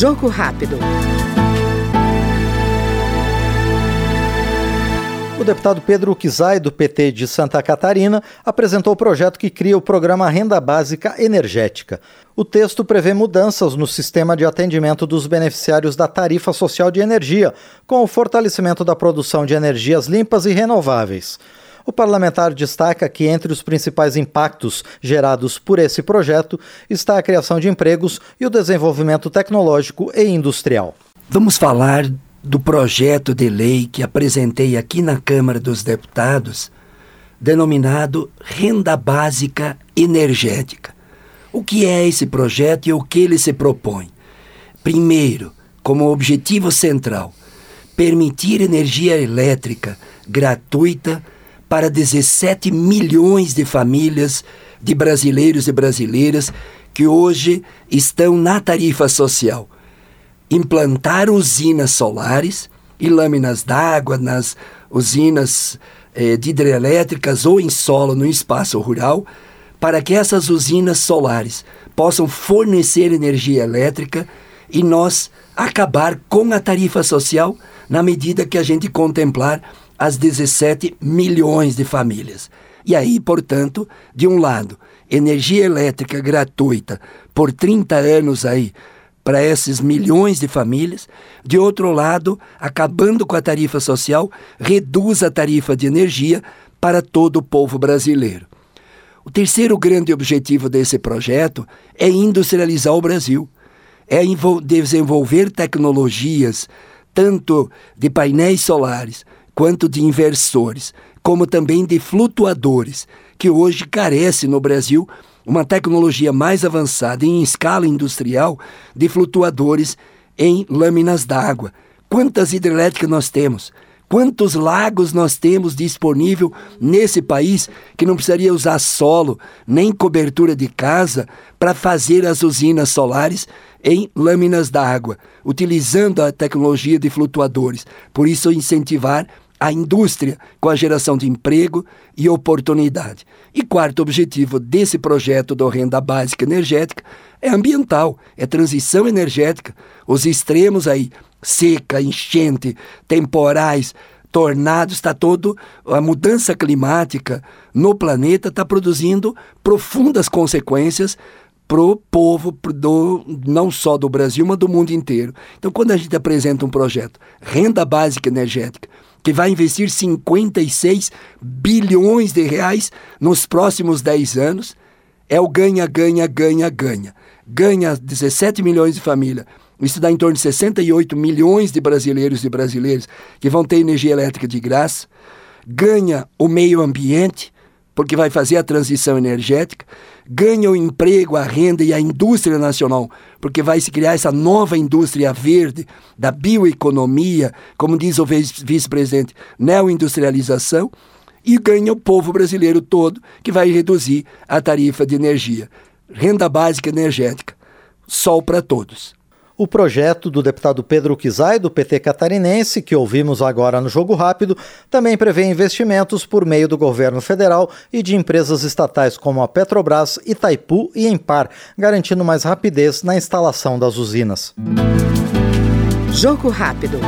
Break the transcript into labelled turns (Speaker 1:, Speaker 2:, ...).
Speaker 1: Jogo rápido.
Speaker 2: O deputado Pedro Kizai, do PT de Santa Catarina, apresentou o projeto que cria o programa Renda Básica Energética. O texto prevê mudanças no sistema de atendimento dos beneficiários da tarifa social de energia, com o fortalecimento da produção de energias limpas e renováveis. O parlamentar destaca que entre os principais impactos gerados por esse projeto está a criação de empregos e o desenvolvimento tecnológico e industrial.
Speaker 3: Vamos falar do projeto de lei que apresentei aqui na Câmara dos Deputados, denominado Renda Básica Energética. O que é esse projeto e o que ele se propõe? Primeiro, como objetivo central, permitir energia elétrica gratuita para 17 milhões de famílias de brasileiros e brasileiras que hoje estão na tarifa social. Implantar usinas solares e lâminas d'água nas usinas eh, de hidrelétricas ou em solo no espaço rural, para que essas usinas solares possam fornecer energia elétrica e nós acabar com a tarifa social na medida que a gente contemplar as 17 milhões de famílias. E aí, portanto, de um lado, energia elétrica gratuita por 30 anos aí para esses milhões de famílias. De outro lado, acabando com a tarifa social, reduz a tarifa de energia para todo o povo brasileiro. O terceiro grande objetivo desse projeto é industrializar o Brasil, é desenvolver tecnologias, tanto de painéis solares quanto de inversores, como também de flutuadores, que hoje carece no Brasil uma tecnologia mais avançada em escala industrial de flutuadores em lâminas d'água. Quantas hidrelétricas nós temos? Quantos lagos nós temos disponível nesse país que não precisaria usar solo nem cobertura de casa para fazer as usinas solares em lâminas d'água, utilizando a tecnologia de flutuadores. Por isso, incentivar a indústria com a geração de emprego e oportunidade. E quarto objetivo desse projeto do Renda Básica Energética é ambiental, é transição energética. Os extremos aí, seca, enchente, temporais, tornados, está todo a mudança climática no planeta está produzindo profundas consequências para o povo do, não só do Brasil, mas do mundo inteiro. Então, quando a gente apresenta um projeto, renda básica energética, que vai investir 56 bilhões de reais nos próximos 10 anos, é o ganha, ganha, ganha, ganha. Ganha 17 milhões de famílias. Isso dá em torno de 68 milhões de brasileiros e brasileiras que vão ter energia elétrica de graça. Ganha o meio ambiente, porque vai fazer a transição energética, ganha o emprego, a renda e a indústria nacional, porque vai se criar essa nova indústria verde da bioeconomia, como diz o vice-presidente, neoindustrialização, e ganha o povo brasileiro todo, que vai reduzir a tarifa de energia. Renda básica energética, sol para todos.
Speaker 2: O projeto do deputado Pedro Kizai, do PT catarinense, que ouvimos agora no Jogo Rápido, também prevê investimentos por meio do governo federal e de empresas estatais como a Petrobras, Itaipu e Empar, garantindo mais rapidez na instalação das usinas.
Speaker 1: Jogo Rápido.